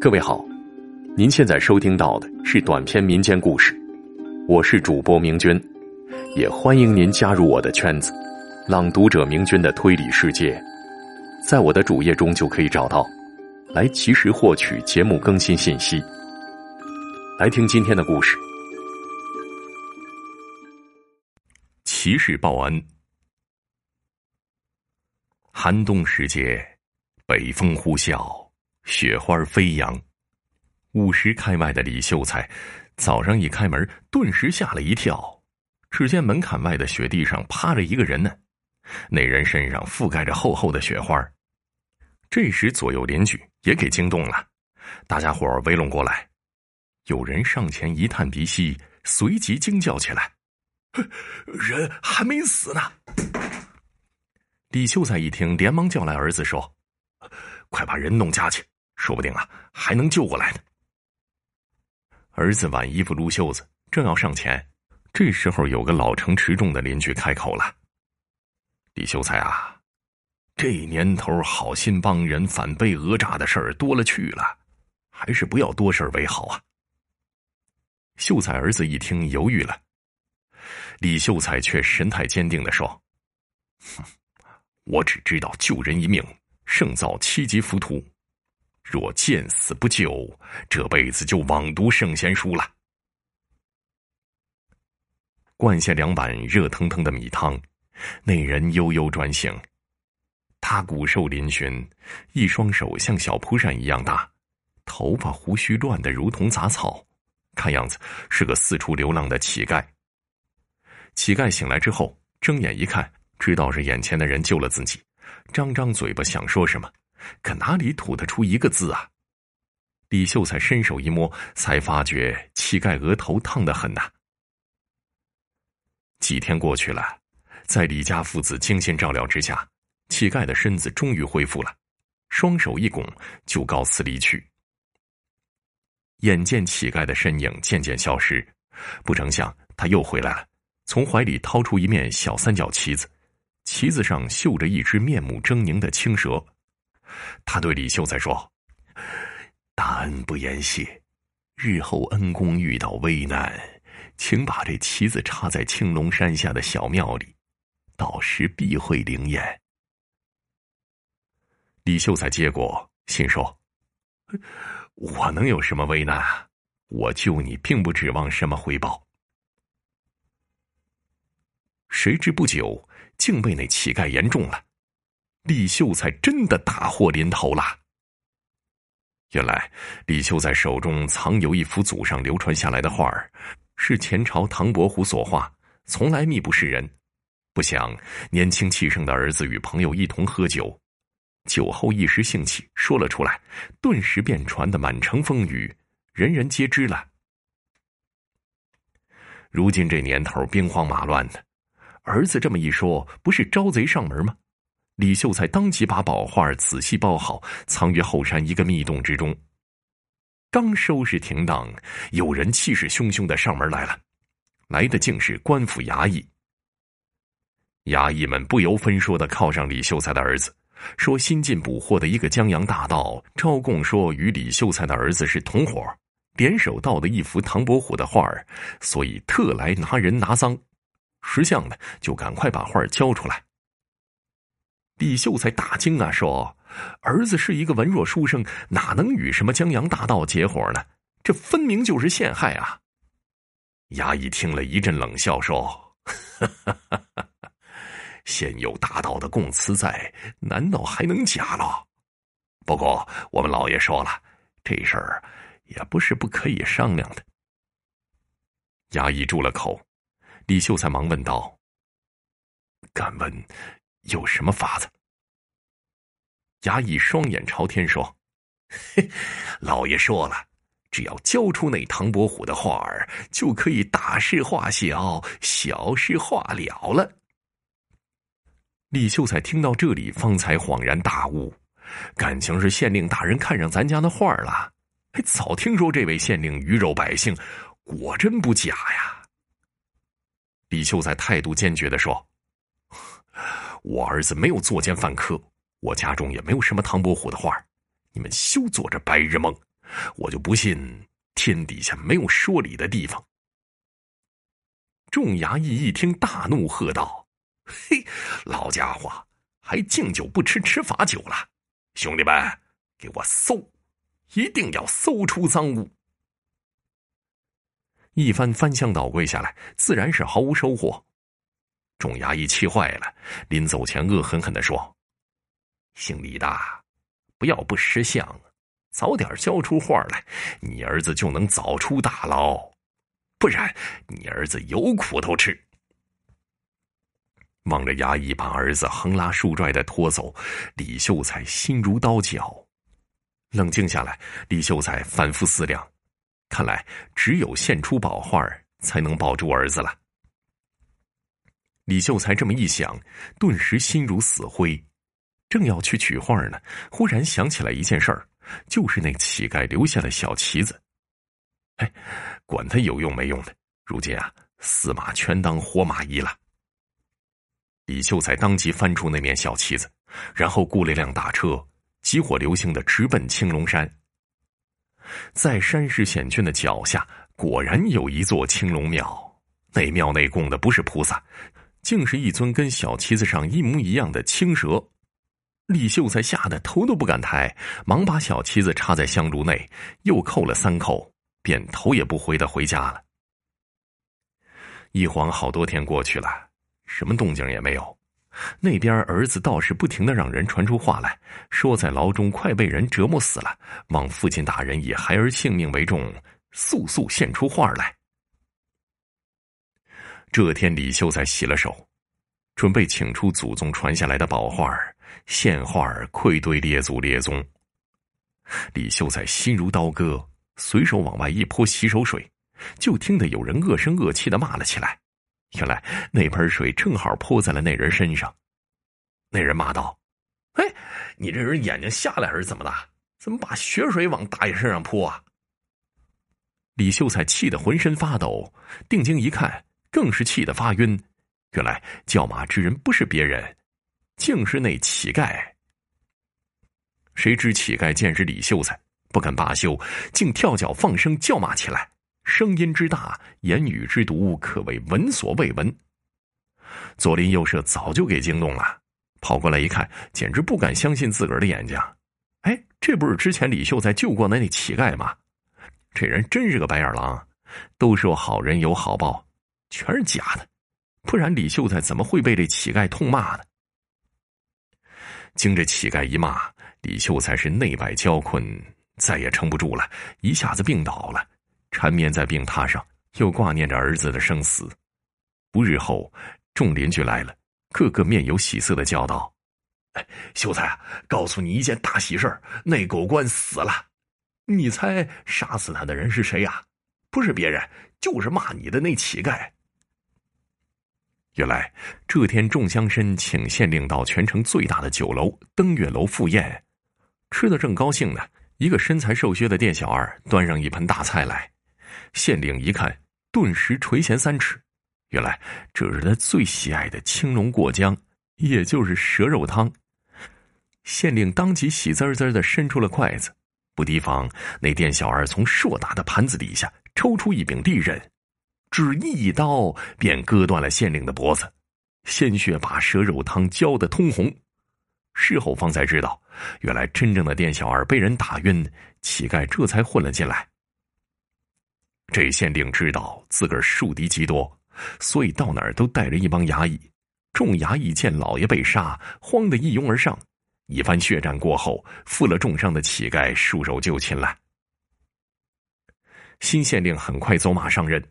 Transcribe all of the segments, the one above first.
各位好，您现在收听到的是短篇民间故事，我是主播明君，也欢迎您加入我的圈子——朗读者明君的推理世界，在我的主页中就可以找到，来及时获取节目更新信息。来听今天的故事：骑士报恩。寒冬时节，北风呼啸，雪花飞扬。午时开外的李秀才，早上一开门，顿时吓了一跳。只见门槛外的雪地上趴着一个人呢，那人身上覆盖着厚厚的雪花。这时，左右邻居也给惊动了，大家伙围拢过来。有人上前一探鼻息，随即惊叫起来：“人还没死呢！”李秀才一听，连忙叫来儿子说：“快把人弄家去，说不定啊还能救过来呢。”儿子挽衣服撸袖子，正要上前，这时候有个老成持重的邻居开口了：“李秀才啊，这年头好心帮人，反被讹诈的事儿多了去了，还是不要多事为好啊。”秀才儿子一听，犹豫了。李秀才却神态坚定的说：“哼。”我只知道救人一命胜造七级浮屠，若见死不救，这辈子就枉读圣贤书了。灌下两碗热腾腾的米汤，那人悠悠转醒。他骨瘦嶙峋，一双手像小蒲扇一样大，头发胡须乱的如同杂草，看样子是个四处流浪的乞丐。乞丐醒来之后，睁眼一看。知道是眼前的人救了自己，张张嘴巴想说什么，可哪里吐得出一个字啊？李秀才伸手一摸，才发觉乞丐额头烫得很呐。几天过去了，在李家父子精心照料之下，乞丐的身子终于恢复了，双手一拱就告辞离去。眼见乞丐的身影渐渐消失，不成想他又回来了，从怀里掏出一面小三角旗子。旗子上绣着一只面目狰狞的青蛇，他对李秀才说：“大恩不言谢，日后恩公遇到危难，请把这旗子插在青龙山下的小庙里，到时必会灵验。”李秀才接过，心说：“我能有什么危难啊？我救你，并不指望什么回报。”谁知不久。竟被那乞丐言中了，李秀才真的大祸临头了。原来李秀才手中藏有一幅祖上流传下来的画儿，是前朝唐伯虎所画，从来密不示人。不想年轻气盛的儿子与朋友一同喝酒，酒后一时兴起说了出来，顿时便传得满城风雨，人人皆知了。如今这年头兵荒马乱的。儿子这么一说，不是招贼上门吗？李秀才当即把宝画仔细包好，藏于后山一个密洞之中。刚收拾停当，有人气势汹汹的上门来了，来的竟是官府衙役。衙役们不由分说的靠上李秀才的儿子，说新近捕获的一个江洋大盗招供说与李秀才的儿子是同伙，联手盗的一幅唐伯虎的画儿，所以特来拿人拿赃。识相的就赶快把画交出来。李秀才大惊啊，说：“儿子是一个文弱书生，哪能与什么江洋大盗结伙呢？这分明就是陷害啊！”衙役听了一阵冷笑，说：“ 现有大盗的供词在，难道还能假了？不过我们老爷说了，这事儿也不是不可以商量的。”衙役住了口。李秀才忙问道：“敢问有什么法子？”衙役双眼朝天说：“嘿，老爷说了，只要交出那唐伯虎的画儿，就可以大事化小，小事化了了。”李秀才听到这里，方才恍然大悟，感情是县令大人看上咱家的画儿了。早听说这位县令鱼肉百姓，果真不假呀。李秀才态度坚决的说：“我儿子没有作奸犯科，我家中也没有什么唐伯虎的画你们休做这白日梦！我就不信天底下没有说理的地方。”众衙役一听，大怒，喝道：“嘿，老家伙，还敬酒不吃吃罚酒了！兄弟们，给我搜，一定要搜出赃物！”一番翻箱倒柜下来，自然是毫无收获。众衙役气坏了，临走前恶狠狠的说：“姓李的，不要不识相，早点交出画来，你儿子就能早出大牢；不然，你儿子有苦头吃。”望着衙役把儿子横拉竖拽的拖走，李秀才心如刀绞。冷静下来，李秀才反复思量。看来只有献出宝画才能保住儿子了。李秀才这么一想，顿时心如死灰，正要去取画呢，忽然想起来一件事儿，就是那乞丐留下的小旗子。哎，管他有用没用的，如今啊，司马全当活马医了。李秀才当即翻出那面小旗子，然后雇了一辆大车，急火流星的直奔青龙山。在山势险峻的脚下，果然有一座青龙庙。那庙内供的不是菩萨，竟是一尊跟小旗子上一模一样的青蛇。李秀才吓得头都不敢抬，忙把小旗子插在香炉内，又扣了三扣，便头也不回的回家了。一晃好多天过去了，什么动静也没有。那边儿子倒是不停的让人传出话来，说在牢中快被人折磨死了，望父亲大人以孩儿性命为重，速速献出画来。这天，李秀才洗了手，准备请出祖宗传下来的宝画献画愧对列祖列宗。李秀才心如刀割，随手往外一泼洗手水，就听得有人恶声恶气的骂了起来。原来那盆水正好泼在了那人身上，那人骂道：“嘿，你这人眼睛瞎了还是怎么的？怎么把血水往大爷身上泼啊？”李秀才气得浑身发抖，定睛一看，更是气得发晕。原来叫骂之人不是别人，竟是那乞丐。谁知乞丐见是李秀才，不肯罢休，竟跳脚放声叫骂起来。声音之大，言语之毒，可谓闻所未闻。左邻右舍早就给惊动了，跑过来一看，简直不敢相信自个儿的眼睛。哎，这不是之前李秀才救过的那乞丐吗？这人真是个白眼狼！都说好人有好报，全是假的，不然李秀才怎么会被这乞丐痛骂呢？经这乞丐一骂，李秀才是内外交困，再也撑不住了，一下子病倒了。缠绵在病榻上，又挂念着儿子的生死。不日后，众邻居来了，个个面有喜色的叫道：“哎，秀才啊，告诉你一件大喜事那狗官死了。你猜杀死他的人是谁呀？不是别人，就是骂你的那乞丐。原来这天，众乡绅请县令到全城最大的酒楼登月楼赴宴，吃的正高兴呢，一个身材瘦削的店小二端上一盆大菜来。县令一看，顿时垂涎三尺。原来这是他最喜爱的青龙过江，也就是蛇肉汤。县令当即喜滋滋的伸出了筷子，不提防那店小二从硕大的盘子底下抽出一柄利刃，只一刀便割断了县令的脖子，鲜血把蛇肉汤浇得通红。事后方才知道，原来真正的店小二被人打晕，乞丐这才混了进来。这县令知道自个儿树敌极多，所以到哪儿都带着一帮衙役。众衙役见老爷被杀，慌得一拥而上。一番血战过后，负了重伤的乞丐束手就擒了。新县令很快走马上任，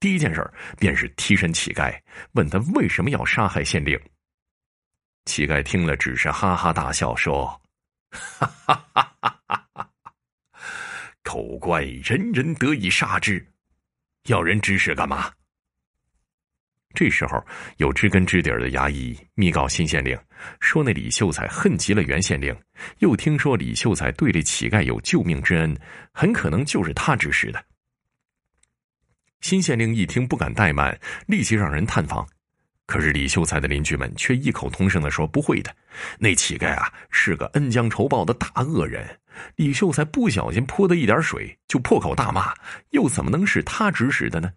第一件事便是提审乞丐，问他为什么要杀害县令。乞丐听了，只是哈哈大笑，说：“哈哈哈哈哈哈。”狗官人人得以杀之，要人指使干嘛？这时候，有知根知底的衙役密告新县令，说那李秀才恨极了原县令，又听说李秀才对这乞丐有救命之恩，很可能就是他指使的。新县令一听，不敢怠慢，立即让人探访。可是李秀才的邻居们却异口同声的说：“不会的，那乞丐啊是个恩将仇报的大恶人，李秀才不小心泼的一点水，就破口大骂，又怎么能是他指使的呢？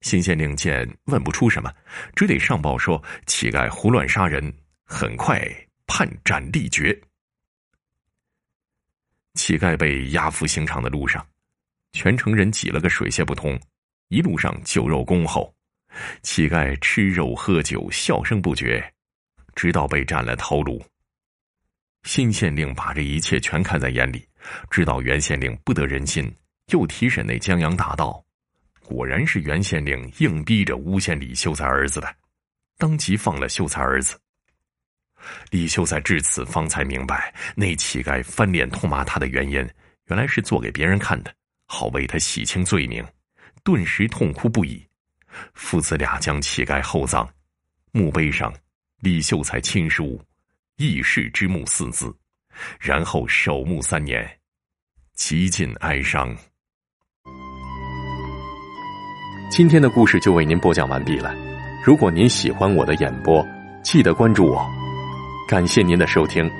新县令见问不出什么，只得上报说乞丐胡乱杀人，很快判斩立决。乞丐被押赴刑场的路上，全城人挤了个水泄不通，一路上酒肉恭候，乞丐吃肉喝酒，笑声不绝，直到被斩了头颅。新县令把这一切全看在眼里，知道袁县令不得人心，又提审那江洋大盗。果然是袁县令硬逼着诬陷李秀才儿子的，当即放了秀才儿子。李秀才至此方才明白，那乞丐翻脸痛骂他的原因，原来是做给别人看的，好为他洗清罪名。顿时痛哭不已。父子俩将乞丐厚葬，墓碑上“李秀才亲书，义士之墓”四字，然后守墓三年，极尽哀伤。今天的故事就为您播讲完毕了。如果您喜欢我的演播，记得关注我。感谢您的收听。